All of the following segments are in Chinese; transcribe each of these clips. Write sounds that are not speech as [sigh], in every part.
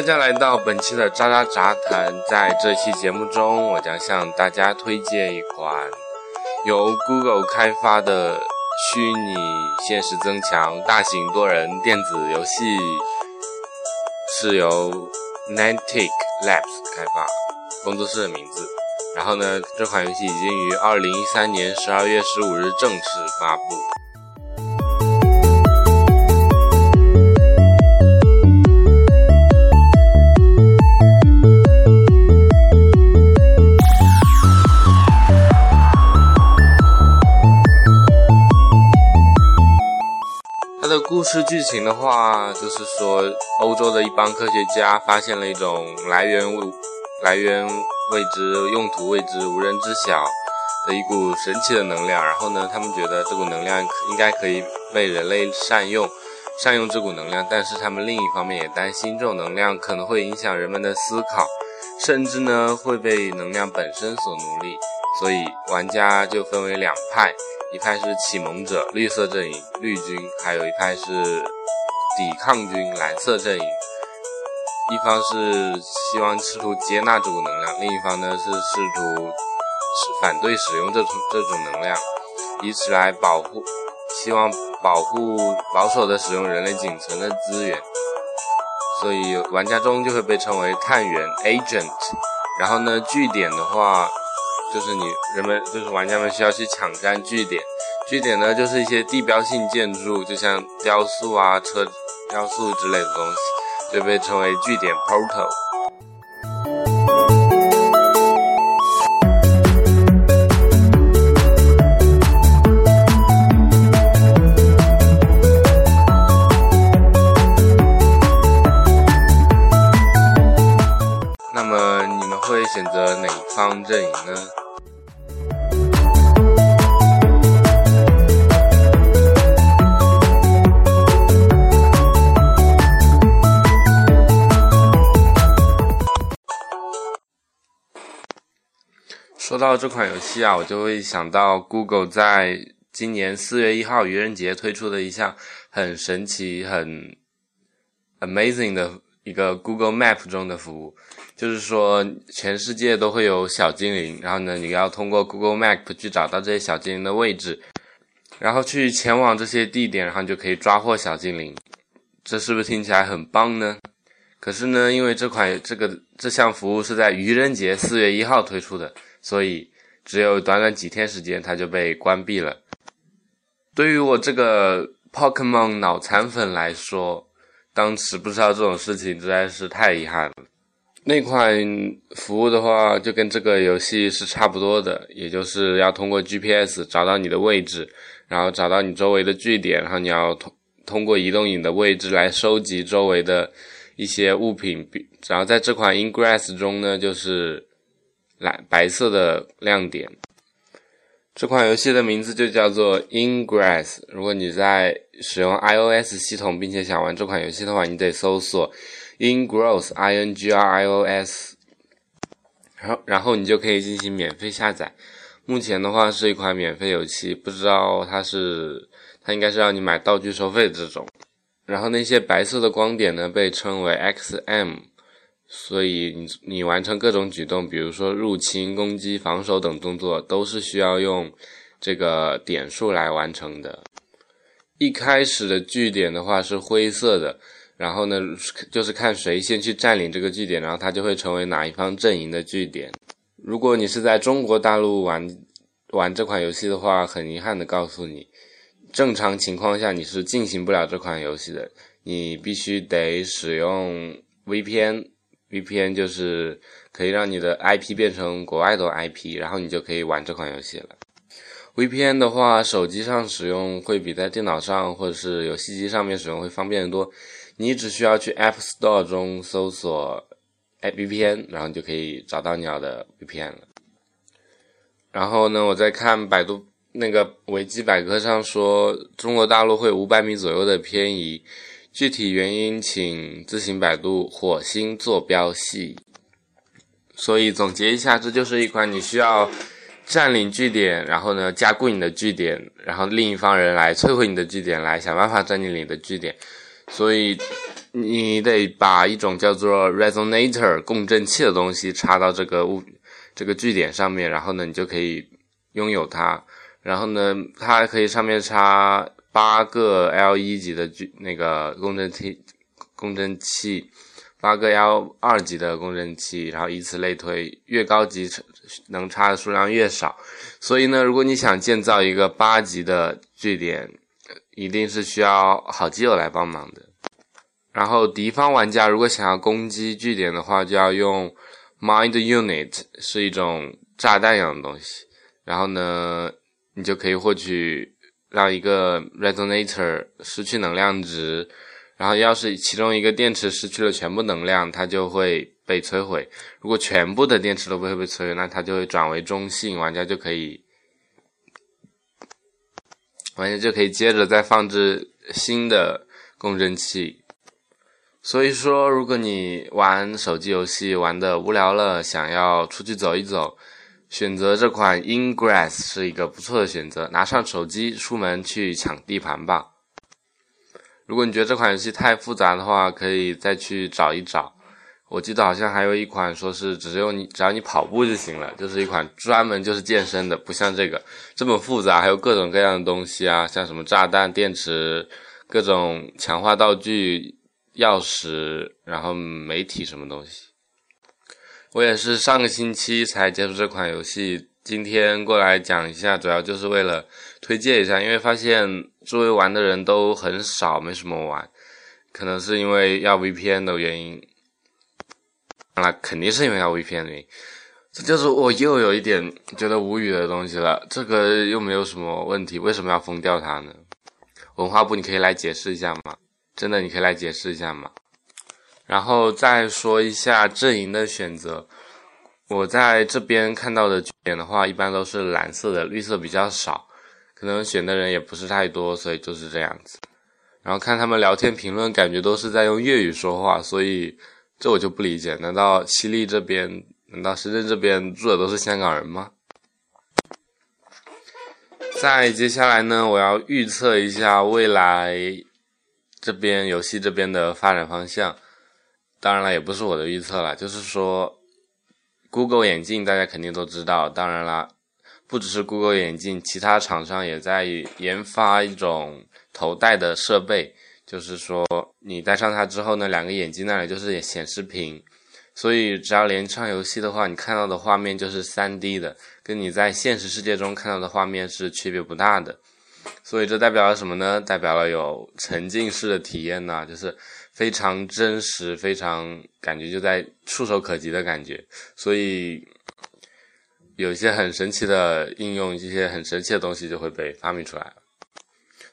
大家来到本期的渣渣杂谈。在这期节目中，我将向大家推荐一款由 Google 开发的虚拟现实增强大型多人电子游戏，是由 Nantic Labs 开发工作室的名字。然后呢，这款游戏已经于二零一三年十二月十五日正式发布。故事剧情的话，就是说，欧洲的一帮科学家发现了一种来源物、来源未知、用途未知、无人知晓的一股神奇的能量。然后呢，他们觉得这股能量应该可以被人类善用，善用这股能量。但是他们另一方面也担心，这种能量可能会影响人们的思考，甚至呢会被能量本身所奴隶。所以玩家就分为两派。一派是启蒙者，绿色阵营，绿军；还有一派是抵抗军，蓝色阵营。一方是希望试图接纳这股能量，另一方呢是试图反对使用这种这种能量，以此来保护，希望保护保守的使用人类仅存的资源。所以玩家中就会被称为探员 （agent）。然后呢，据点的话。就是你人们就是玩家们需要去抢占据点，据点呢就是一些地标性建筑，就像雕塑啊、车雕塑之类的东西，就被称为据点 （portal）。阵营呢？说到这款游戏啊，我就会想到 Google 在今年四月一号愚人节推出的一项很神奇、很 amazing 的一个 Google Map 中的服务，就是说全世界都会有小精灵，然后呢，你要通过 Google Map 去找到这些小精灵的位置，然后去前往这些地点，然后就可以抓获小精灵。这是不是听起来很棒呢？可是呢，因为这款这个这项服务是在愚人节四月一号推出的。所以，只有短短几天时间，它就被关闭了。对于我这个 Pokemon 脑残粉来说，当时不知道这种事情实在是太遗憾了。那款服务的话，就跟这个游戏是差不多的，也就是要通过 GPS 找到你的位置，然后找到你周围的据点，然后你要通通过移动你的位置来收集周围的一些物品。然后在这款 Ingress 中呢，就是。蓝白色的亮点，这款游戏的名字就叫做 Ingress。如果你在使用 iOS 系统并且想玩这款游戏的话，你得搜索 Ingress，I N G R I O S，然后然后你就可以进行免费下载。目前的话是一款免费游戏，不知道它是它应该是让你买道具收费的这种。然后那些白色的光点呢，被称为 XM。所以你你完成各种举动，比如说入侵、攻击、防守等动作，都是需要用这个点数来完成的。一开始的据点的话是灰色的，然后呢就是看谁先去占领这个据点，然后它就会成为哪一方阵营的据点。如果你是在中国大陆玩玩这款游戏的话，很遗憾的告诉你，正常情况下你是进行不了这款游戏的，你必须得使用 VPN。VPN 就是可以让你的 IP 变成国外的 IP，然后你就可以玩这款游戏了。VPN 的话，手机上使用会比在电脑上或者是游戏机上面使用会方便得多。你只需要去 App Store 中搜索 VPN，然后就可以找到你要的 VPN 了。然后呢，我在看百度那个维基百科上说，中国大陆会五百米左右的偏移。具体原因请自行百度火星坐标系。所以总结一下，这就是一款你需要占领据点，然后呢加固你的据点，然后另一方人来摧毁你的据点，来想办法占领你的据点。所以你得把一种叫做 resonator 共振器的东西插到这个物这个据点上面，然后呢，你就可以拥有它。然后呢，它可以上面插八个 L 一级的据那个共振器，共振器，八个 L 二级的共振器，然后以此类推，越高级能插的数量越少。所以呢，如果你想建造一个八级的据点，一定是需要好基友来帮忙的。然后敌方玩家如果想要攻击据点的话，就要用 Mind Unit，是一种炸弹一样的东西。然后呢，你就可以获取让一个 Resonator 失去能量值。然后要是其中一个电池失去了全部能量，它就会被摧毁。如果全部的电池都不会被摧毁，那它就会转为中性，玩家就可以。玩家就可以接着再放置新的共振器。所以说，如果你玩手机游戏玩的无聊了，想要出去走一走，选择这款 Ingress 是一个不错的选择。拿上手机出门去抢地盘吧。如果你觉得这款游戏太复杂的话，可以再去找一找。我记得好像还有一款说是只用你只要你跑步就行了，就是一款专门就是健身的，不像这个这么复杂，还有各种各样的东西啊，像什么炸弹、电池、各种强化道具、钥匙，然后媒体什么东西。我也是上个星期才接触这款游戏，今天过来讲一下，主要就是为了推荐一下，因为发现周围玩的人都很少，没什么玩，可能是因为要 VPN 的原因。那肯定是因为要 VPN，这就是我又有一点觉得无语的东西了。这个又没有什么问题，为什么要封掉它呢？文化部，你可以来解释一下吗？真的，你可以来解释一下吗？然后再说一下阵营的选择，我在这边看到的点的话，一般都是蓝色的，绿色比较少，可能选的人也不是太多，所以就是这样子。然后看他们聊天评论，感觉都是在用粤语说话，所以。这我就不理解，难道西丽这边，难道深圳这边住的都是香港人吗？在接下来呢，我要预测一下未来这边游戏这边的发展方向。当然了，也不是我的预测了，就是说，Google 眼镜大家肯定都知道。当然啦，不只是 Google 眼镜，其他厂商也在研发一种头戴的设备。就是说，你戴上它之后呢，两个眼睛那里就是显示屏，所以只要连上游戏的话，你看到的画面就是三 D 的，跟你在现实世界中看到的画面是区别不大的。所以这代表了什么呢？代表了有沉浸式的体验呐，就是非常真实，非常感觉就在触手可及的感觉。所以有一些很神奇的应用，一些很神奇的东西就会被发明出来。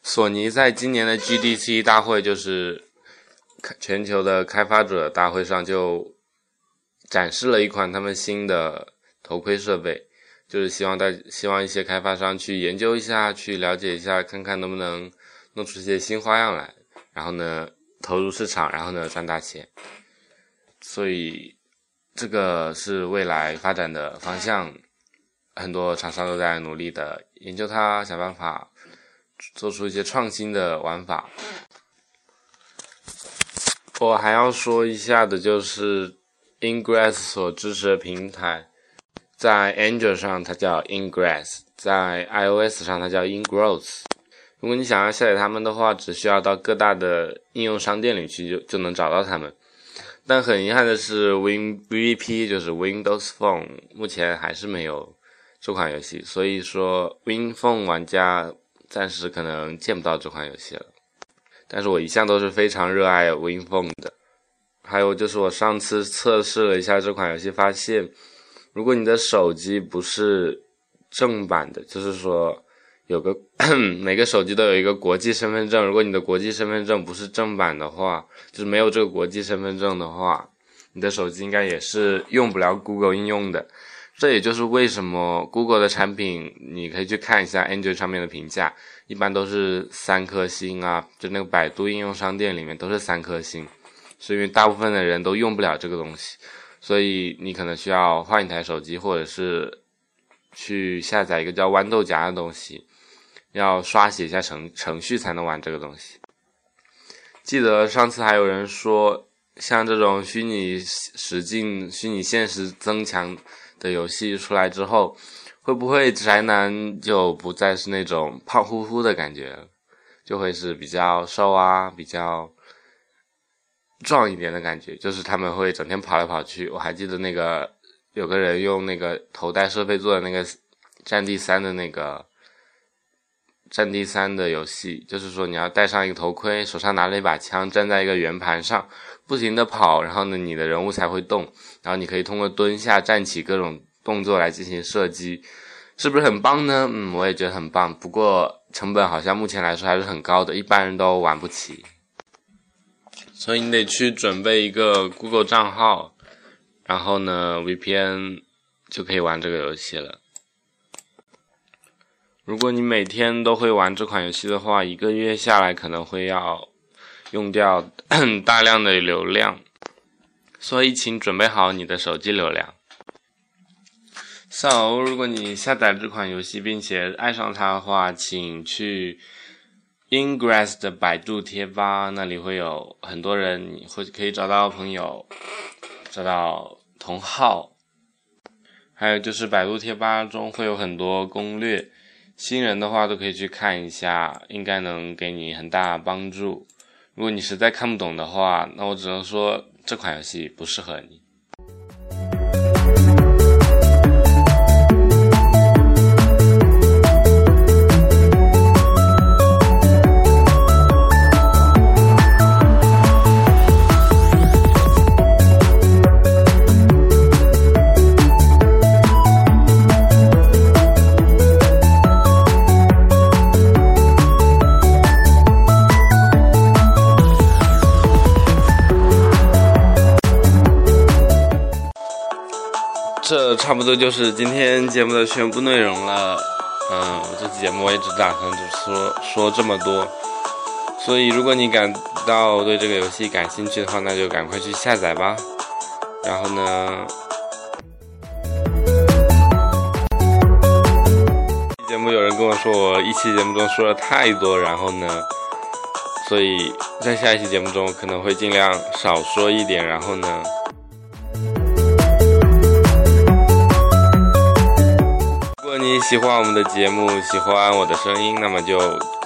索尼在今年的 GDC 大会，就是全球的开发者大会上，就展示了一款他们新的头盔设备，就是希望大希望一些开发商去研究一下，去了解一下，看看能不能弄出一些新花样来，然后呢投入市场，然后呢赚大钱。所以这个是未来发展的方向，很多厂商都在努力的研究它，想办法。做出一些创新的玩法。我还要说一下的就是，Ingress 所支持的平台，在 Android 上它叫 Ingress，在 iOS 上它叫 Ingrowls。如果你想要下载它们的话，只需要到各大的应用商店里去就就能找到它们。但很遗憾的是，WinVP 就是 Windows Phone 目前还是没有这款游戏，所以说 Win Phone 玩家。暂时可能见不到这款游戏了，但是我一向都是非常热爱 Win Phone 的。还有就是我上次测试了一下这款游戏，发现如果你的手机不是正版的，就是说有个 [clears throat] 每个手机都有一个国际身份证，如果你的国际身份证不是正版的话，就是没有这个国际身份证的话，你的手机应该也是用不了 Google 应用的。这也就是为什么 Google 的产品，你可以去看一下 Android 上面的评价，一般都是三颗星啊，就那个百度应用商店里面都是三颗星，是因为大部分的人都用不了这个东西，所以你可能需要换一台手机，或者是去下载一个叫豌豆荚的东西，要刷写一下程程序才能玩这个东西。记得上次还有人说，像这种虚拟实境、虚拟现实增强的游戏出来之后，会不会宅男就不再是那种胖乎乎的感觉，就会是比较瘦啊、比较壮一点的感觉？就是他们会整天跑来跑去。我还记得那个有个人用那个头戴设备做的那个《战地三》的那个。战地三的游戏，就是说你要戴上一个头盔，手上拿了一把枪，站在一个圆盘上，不停的跑，然后呢，你的人物才会动，然后你可以通过蹲下、站起各种动作来进行射击，是不是很棒呢？嗯，我也觉得很棒，不过成本好像目前来说还是很高的，一般人都玩不起，所以你得去准备一个 Google 账号，然后呢，VPN 就可以玩这个游戏了。如果你每天都会玩这款游戏的话，一个月下来可能会要用掉 [clears throat] 大量的流量，所以请准备好你的手机流量。So，如果你下载这款游戏并且爱上它的话，请去 Ingress 的百度贴吧，那里会有很多人，你会可以找到朋友，找到同号，还有就是百度贴吧中会有很多攻略。新人的话都可以去看一下，应该能给你很大帮助。如果你实在看不懂的话，那我只能说这款游戏不适合你。差不多就是今天节目的全部内容了。嗯，这期节目我也只打算就说说这么多。所以，如果你感到对这个游戏感兴趣的话，那就赶快去下载吧。然后呢，节目有人跟我说我一期节目中说了太多，然后呢，所以在下一期节目中可能会尽量少说一点。然后呢。你喜欢我们的节目，喜欢我的声音，那么就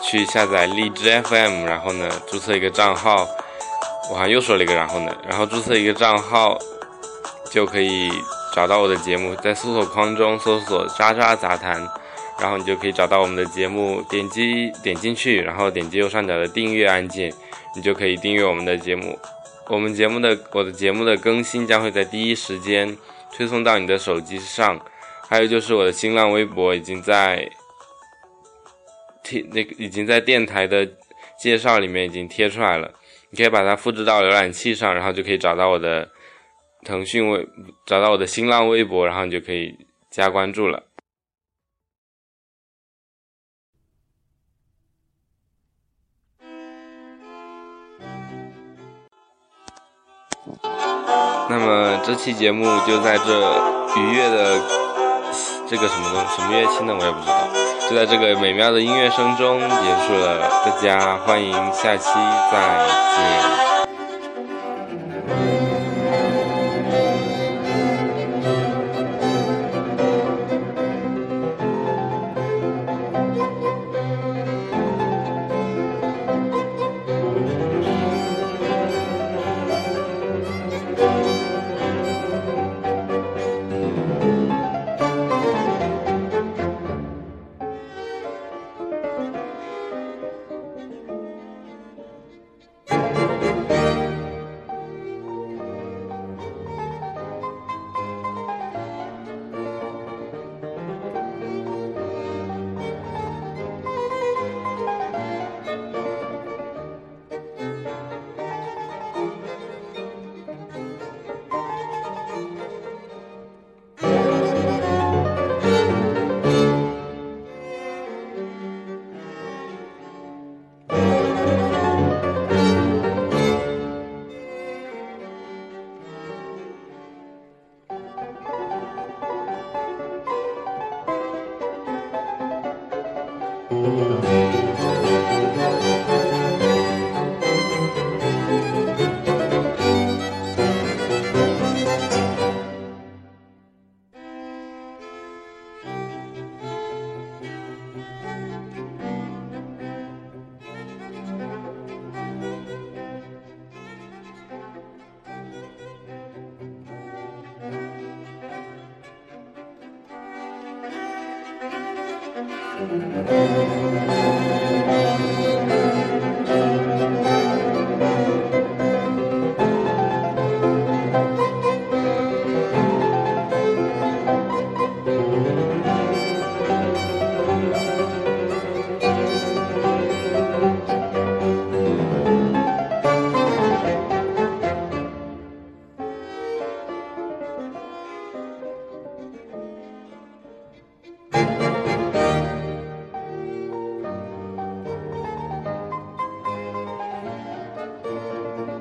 去下载荔枝 FM，然后呢，注册一个账号。我还又说了一个然后呢，然后注册一个账号，就可以找到我的节目，在搜索框中搜索“渣渣杂谈”，然后你就可以找到我们的节目，点击点进去，然后点击右上角的订阅按键，你就可以订阅我们的节目。我们节目的我的节目的更新将会在第一时间推送到你的手机上。还有就是我的新浪微博已经在贴那个已经在电台的介绍里面已经贴出来了，你可以把它复制到浏览器上，然后就可以找到我的腾讯微，找到我的新浪微博，然后你就可以加关注了。那么这期节目就在这愉悦的。这个什么东什么乐器呢？我也不知道。就在这个美妙的音乐声中结束了，大家欢迎下期再见。